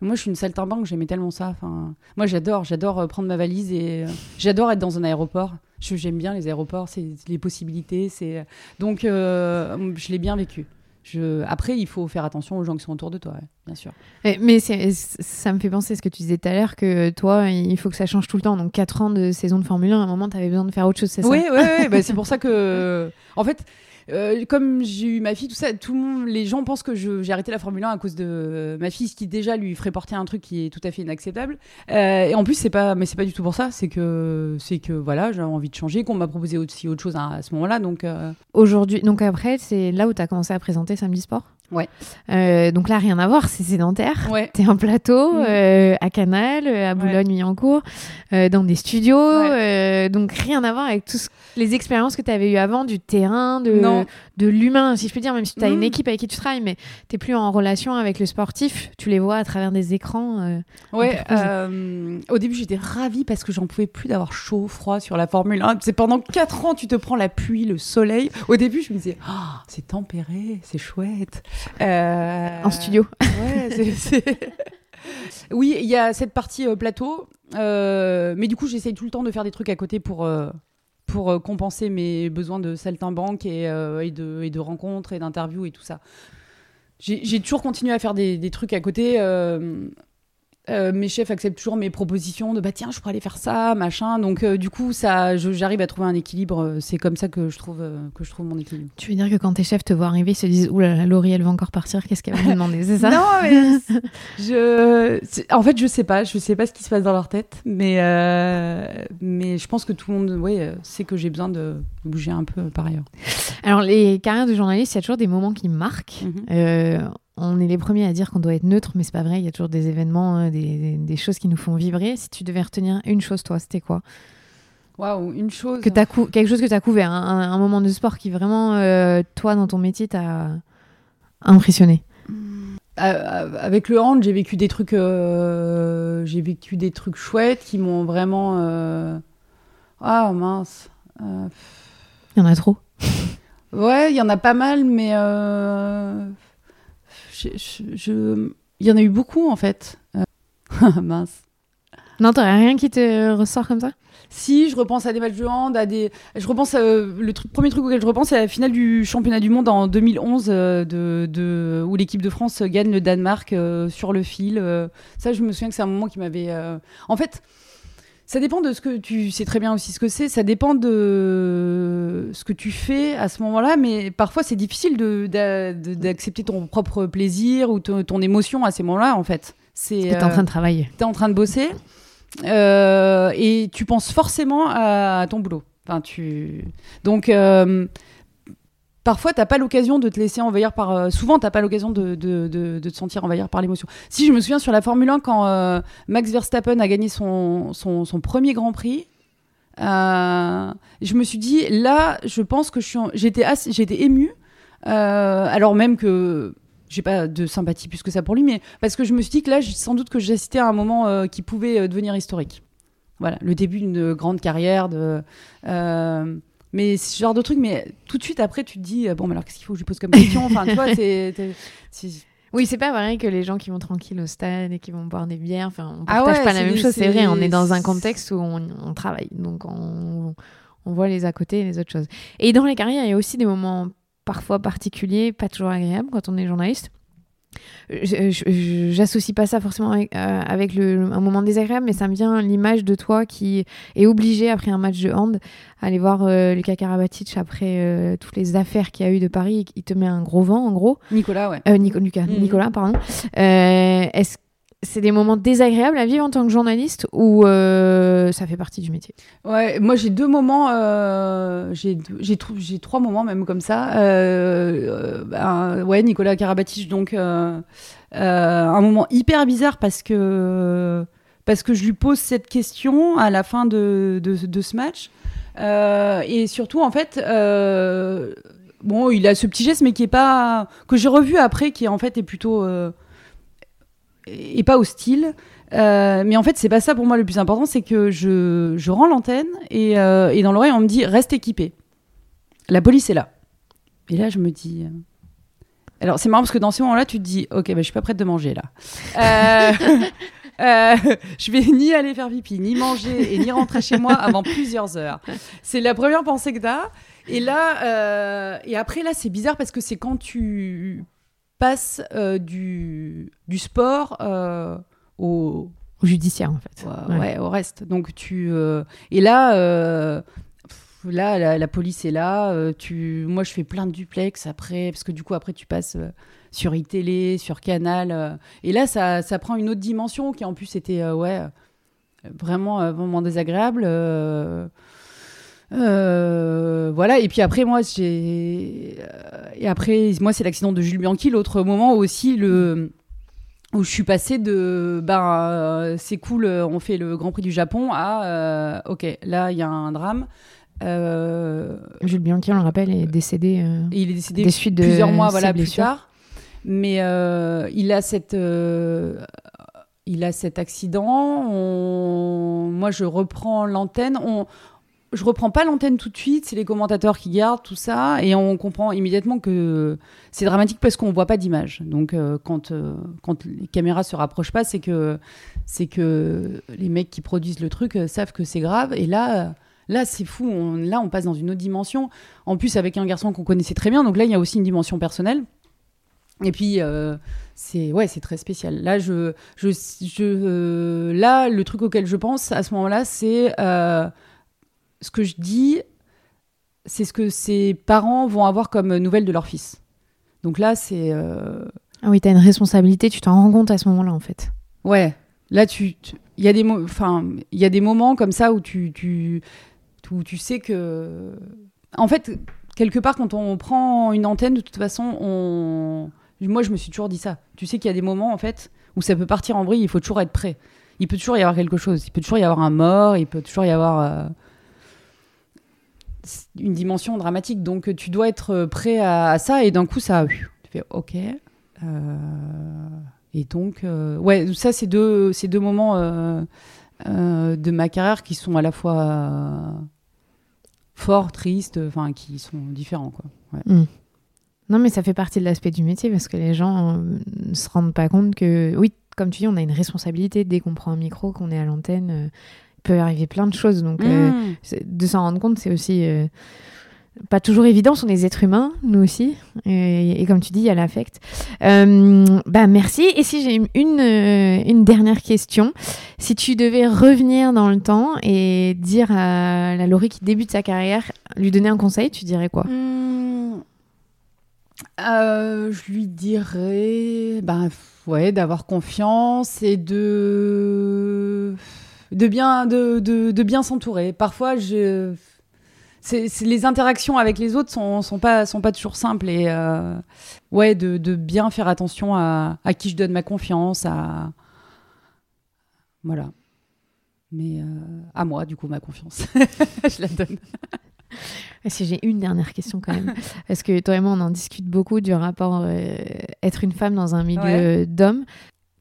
moi, je suis une saltimbanque, j'aimais tellement ça. Enfin, moi, j'adore, j'adore euh, prendre ma valise et euh, j'adore être dans un aéroport. J'aime bien les aéroports, c'est les possibilités. C'est euh, donc, je l'ai bien vécu. Je... Après, il faut faire attention aux gens qui sont autour de toi, bien sûr. Mais, ça me fait penser à ce que tu disais tout à l'heure, que toi, il faut que ça change tout le temps. Donc, 4 ans de saison de Formule 1, à un moment, tu avais besoin de faire autre chose, c'est ça? Oui, oui, oui. bah, c'est pour ça que. En fait, euh, comme j'ai eu ma fille, tout ça, tout le monde, les gens pensent que j'ai arrêté la Formule 1 à cause de ma fille, ce qui déjà lui ferait porter un truc qui est tout à fait inacceptable. Euh, et en plus, c'est pas, mais c'est pas du tout pour ça. C'est que, c'est que voilà, j'ai envie de changer, qu'on m'a proposé aussi autre chose à, à ce moment-là. Donc, euh, Aujourd'hui, donc après, c'est là où tu as commencé à présenter Samedi Sport? Ouais. Euh, donc là, rien à voir, c'est sédentaire. ouais. T'es un plateau Mm. euh, à Canal, euh, à Boulogne-Billancourt, euh, dans des studios. euh, donc rien à voir avec tous les expériences que tu avais eues avant, du terrain, de, Non. de l'humain, si je peux dire, même si tu as une Mm. équipe avec qui tu travailles, mais t'es plus en relation avec le sportif. Tu les vois à travers des écrans. Ouais, euh, au début j'étais ravie parce que j'en pouvais plus d'avoir chaud, froid sur la Formule 1. C'est pendant 4 ans, tu te prends la pluie, le soleil. Au début, je me disais, Ah, c'est tempéré, c'est chouette. Euh, En studio. Ouais, c'est- c'est. oui, il y a cette partie euh, plateau, euh, mais du coup, j'essaye tout le temps de faire des trucs à côté pour. euh, pour euh, compenser mes besoins de saltimbanque et, euh, et, de, et de rencontres et d'interviews et tout ça. J'ai j'ai toujours continué à faire des, des trucs à côté. euh, euh, mes chefs acceptent toujours mes propositions de bah tiens je pourrais aller faire ça machin donc euh, du coup ça j'arrive à trouver un équilibre euh, c'est comme ça que je trouve euh, que je trouve mon équilibre Tu veux dire que quand tes chefs te voient arriver, ils se disent là là, Laurie, elle va encore partir, qu'est-ce qu'elle va me demander C'est ça non mais je en fait je sais pas je sais pas ce qui se passe dans leur tête mais mais je pense que tout le monde ouais sait que j'ai besoin de bouger un peu par ailleurs Alors, les carrières de journaliste, il y a toujours des moments qui marquent. Mhm. On est les premiers à dire qu'on doit être neutre, mais c'est pas vrai. Il y a toujours des événements, euh, des, des- des choses qui nous font vibrer. Si tu devais retenir une chose, toi, c'était quoi? Waouh une chose que as Quelque chose que tu as couvert, un, un- un moment de sport qui vraiment, euh, toi, dans ton métier, t'a impressionné? Euh, avec le hand, j'ai vécu des trucs, euh, j'ai vécu des trucs chouettes qui m'ont vraiment. Ah mince. Il y en a trop. Ouais, il y en a pas mal, mais je- il y en a eu beaucoup en fait. Euh, mince. Non, t'aurais rien qui te ressort comme ça? Si, je repense à des matchs de hand, à des. Je repense euh, le premier truc auquel je repense, c'est la finale du championnat du monde en 2011, euh, de, de- où l'équipe de France gagne le Danemark euh, sur le fil. euh. ça, je me souviens que c'est un moment qui m'avait. En fait, ça dépend de ce que tu sais très bien aussi ce que c'est. Ça dépend de ce que tu fais à ce moment-là, mais parfois c'est difficile d'accepter ton propre plaisir ou ton, ton émotion à ces moments-là, en fait. C'est. T'es en euh, train de travailler. tu es en train de bosser euh, et tu penses forcément à, ton boulot. Enfin, tu... Donc, euh, parfois, tu pas l'occasion de te laisser envahir par. euh, souvent, tu pas l'occasion de, de- de- te sentir envahir par l'émotion. Si je me souviens sur la Formule 1, quand euh, Max Verstappen a gagné son, son, premier Grand Prix. euh, je me suis dit là, je pense que j'étais, assez- j'étais émue, euh, alors même que j'ai pas de sympathie plus que ça pour lui, mais parce que je me suis dit que là, sans doute que j'assistais à un moment qui pouvait devenir historique. Voilà, le début d'une grande carrière. De, mais ce genre de truc, mais tout de suite après, tu te dis, euh, bon, mais alors qu'est-ce qu'il faut que je lui pose comme question? Enfin, tu vois, c'est- Oui, c'est pas pareil que les gens qui vont tranquille au stade et qui vont boire des bières. Enfin, on Ah partage ouais, pas la même chose, c'est c'est- vrai. On est dans un contexte où on, on travaille. Donc, on, on voit les à côté et les autres choses. Et dans les carrières, il y a aussi des moments parfois particuliers, pas toujours agréables quand on est journaliste. J'associe pas ça forcément avec, euh, avec le, un moment désagréable, mais ça me vient l'image de toi qui est obligé après un match de hand à aller voir euh, Lucas Karabatic après euh, toutes les affaires qu'il y a eu de Paris. Il te met un gros vent en gros. Nicolas, ouais. Euh, Nico- Lucas, Mhm. Nicolas, pardon. Est-ce c'est des moments désagréables à vivre en tant que journaliste ou euh, ça fait partie du métier? Ouais, moi j'ai deux moments, euh, j'ai j'ai trois moments même comme ça. Euh, ouais, Nicolas Karabatic, donc un moment hyper bizarre parce que parce que je lui pose cette question à la fin de, de, de ce match et surtout en fait. Bon, il a ce petit geste, mais qui est pas que j'ai revu après, qui en fait est plutôt et pas hostile. Euh, mais en fait, c'est pas ça pour moi le plus important, c'est que je, je rends l'antenne et, euh, et dans l'oreille, on me dit reste équipé. La police est là. Et là, je me dis. euh, Alors, c'est marrant parce que dans ces moments-là, tu te dis ok, bah, je suis pas prête de manger là. Euh, je vais ni aller faire pipi, ni manger et ni rentrer chez moi avant plusieurs heures. C'est la première pensée que t'as. Et là, et après là, c'est bizarre parce que c'est quand tu passes euh, du, du sport euh, au, Au judiciaire, en fait. Ouais, ouais, au reste. Donc tu euh, et là, là, la, la police est là. euh, tu, moi, je fais plein de duplex après, parce que du coup, après, tu passes euh, sur iTélé, sur Canal. euh, et là, ça, ça prend une autre dimension qui, en plus, était ouais, vraiment, vraiment désagréable. Euh, voilà. Et puis après, moi, j'ai. euh, et après, moi, c'est l'accident de Jules Bianchi. L'autre moment aussi, le où je suis passée de ben euh, c'est cool on fait le Grand Prix du Japon à euh, ok là il y a un drame Jules Bianchi, on le rappelle, est décédé et il est décédé des suites de plusieurs mois voilà plus tard mais il a cette il a cet accident on- moi je reprends l'antenne on je reprends pas l'antenne tout de suite, c'est les commentateurs qui gardent tout ça, et on comprend immédiatement que c'est dramatique parce qu'on voit pas d'image. Donc euh, quand euh, quand les caméras se rapprochent pas, c'est que c'est que les mecs qui produisent le truc euh, savent que c'est grave. Et là là c'est fou, là on passe dans une autre dimension. En plus avec un garçon qu'on connaissait très bien, donc là il y a aussi une dimension personnelle. Et puis c'est ouais c'est très spécial. Là je je, je là le truc auquel je pense à ce moment-là c'est ce que je dis, c'est ce que ses parents vont avoir comme nouvelle de leur fils. Donc là, c'est. euh, Ah oui, t'as une responsabilité, tu t'en rends compte à ce moment-là, en fait. Ouais, là, tu. Il y, a des enfin, il y a des moments comme ça où tu, tu, où tu sais que. En fait, quelque part, quand on prend une antenne, de toute façon, on. Moi, je me suis toujours dit ça. Tu sais qu'il y a des moments, en fait, où ça peut partir en vrille, il faut toujours être prêt. Il peut toujours y avoir quelque chose. Il peut toujours y avoir un mort, il peut toujours y avoir. euh, une dimension dramatique. Donc tu dois être euh, prêt à, ça et d'un coup ça, tu fais ok. Euh, et donc euh, ouais, ça c'est deux, c'est deux moments de ma carrière qui sont à la fois forts, tristes, enfin qui sont différents quoi. Ouais. Non, mais ça fait partie de l'aspect du métier parce que les gens ne se rendent pas compte que, oui, comme tu dis, on a une responsabilité dès qu'on prend un micro, qu'on est à l'antenne. Peut arriver plein de choses. Donc, euh, Mmh. c'est- de s'en rendre compte, c'est aussi euh, pas toujours évident. On sont des êtres humains, nous aussi. Et, et comme tu dis, il y a l'affect. Euh, bah, merci. Et si j'ai une, euh, une dernière question, si tu devais revenir dans le temps et dire à la Laurie qui débute sa carrière, lui donner un conseil, tu dirais quoi? Mmh. Euh, je lui dirais ben, ouais, d'avoir confiance et de, de bien, de, de, de bien s'entourer. Parfois, je... c'est, c'est- les interactions avec les autres sont, sont, pas, sont pas toujours simples. Et euh, ouais, de, de bien faire attention à, à qui je donne ma confiance. À... Voilà. Mais euh, à moi, du coup, ma confiance. je la donne. Si j'ai une dernière question quand même, parce que toi et moi on en discute beaucoup du rapport euh, être une femme dans un milieu Ouais. d'hommes.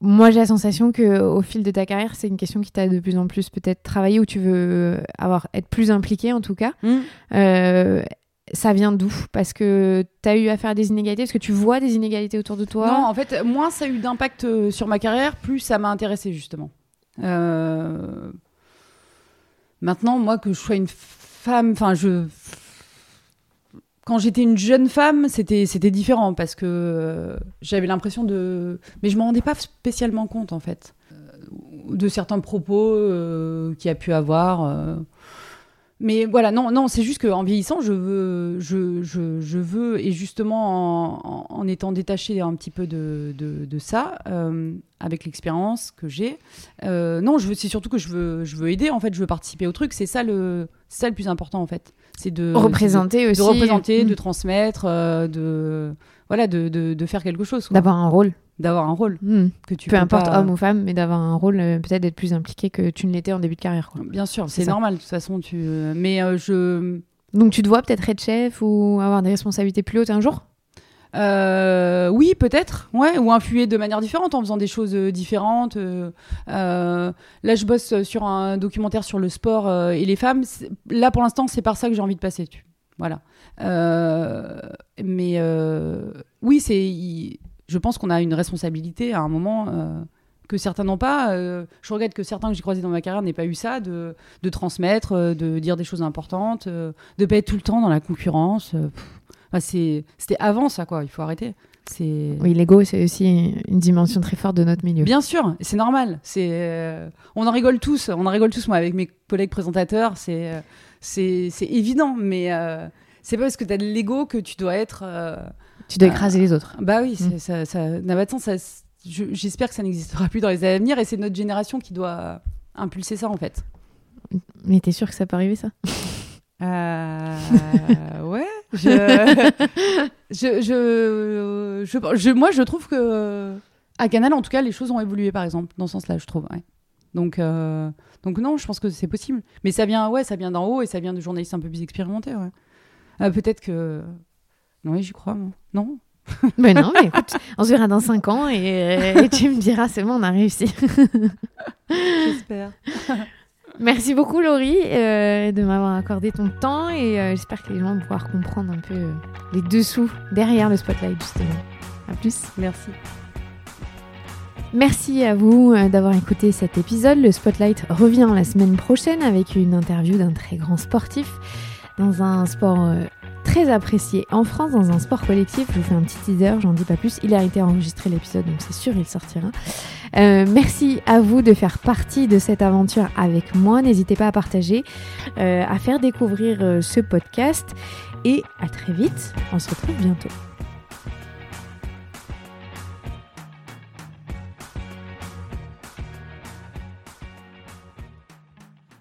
Moi j'ai la sensation que au fil de ta carrière c'est une question qui t'a de plus en plus peut-être travaillé ou tu veux avoir être plus impliquée en tout cas. Euh, ça vient d'où? Parce que tu as eu à faire des inégalités? Parce que tu vois des inégalités autour de toi? Non, en fait, moins ça a eu d'impact euh, sur ma carrière, plus ça m'a intéressé justement. Euh, Maintenant, moi, que je sois une femme, enfin, je. Quand j'étais une jeune femme, c'était c'était différent parce que euh, j'avais l'impression de. Mais je m'en rendais pas spécialement compte en fait euh, de certains propos euh, qu'il a pu avoir. euh. Mais voilà, non, non, c'est juste qu'en vieillissant, je veux, je, je, je veux, et justement en, étant détachée un petit peu de, de, ça, avec l'expérience que j'ai, non, je veux, c'est surtout que je veux, je veux aider, en fait, je veux participer au truc, c'est ça le, c'est ça le plus important, en fait. C'est de représenter de, aussi. de représenter, Mm. de transmettre, euh, de, voilà, de, de, de faire quelque chose. D'avoir un rôle. d'avoir un rôle Mm. que tu Peu importe pas- homme ou femme, mais d'avoir un rôle, euh, peut-être d'être plus impliqué que tu ne l'étais en début de carrière. quoi. Bien sûr, C'est normal, de toute façon, tu, mais euh, je, Donc tu te vois peut-être être chef ou avoir des responsabilités plus hautes un jour? Euh, oui, peut-être, ou influer de manière différente en faisant des choses euh, différentes. euh, là, je bosse sur un documentaire sur le sport et les femmes. Là, pour l'instant, c'est par ça que j'ai envie de passer. Voilà. Mais oui, Je pense qu'on a une responsabilité à un moment. que certains n'ont pas. Je regrette que certains que j'ai croisés dans ma carrière n'aient pas eu ça, de, transmettre, de dire des choses importantes, de pas être tout le temps dans la concurrence. Enfin, C'était avant ça, quoi. Il faut arrêter. Oui, l'ego, c'est aussi une dimension très forte de notre milieu. Bien sûr, c'est normal. C'est, euh, on en rigole tous. On en rigole tous. Moi, avec mes collègues présentateurs, c'est, euh, c'est, évident. Mais euh, c'est pas parce que tu as de l'ego que tu dois être. euh, Tu dois euh, écraser les autres. Bah oui, Mm. ça, ça n'a pas de sens. J'espère que ça n'existera plus dans les années à venir. Et c'est notre génération qui doit impulser ça, en fait. Mais t'es sûr que ça peut arriver, ça? Euh, ouais. Je, je, je, moi, je trouve que à Canal, en tout cas, les choses ont évolué, par exemple, dans ce sens-là, je trouve. ouais. Donc, euh, donc non, je pense que c'est possible. Mais ça vient, ouais, ça vient d'en haut et ça vient de journalistes un peu plus expérimentés. Ouais. Euh, Peut-être que. Non, oui, j'y crois, moi. Non? Ben non, mais écoute, on se verra dans 5 ans et, euh, et tu me diras, c'est bon, on a réussi. J'espère. Merci beaucoup, Laurie, euh, de m'avoir accordé ton temps et euh, j'espère que les gens vont pouvoir comprendre un peu euh, les dessous derrière le spotlight, justement. À plus. Merci. Merci à vous d'avoir écouté cet épisode. Le Spotlight revient la semaine prochaine avec une interview d'un très grand sportif dans un sport très apprécié en France, dans un sport collectif. Je vous fais un petit teaser, j'en dis pas plus. Il a été enregistré l'épisode, donc c'est sûr il sortira. Euh, merci à vous de faire partie de cette aventure avec moi. N'hésitez pas à partager, euh, à faire découvrir euh, ce podcast et à très vite. On se retrouve bientôt.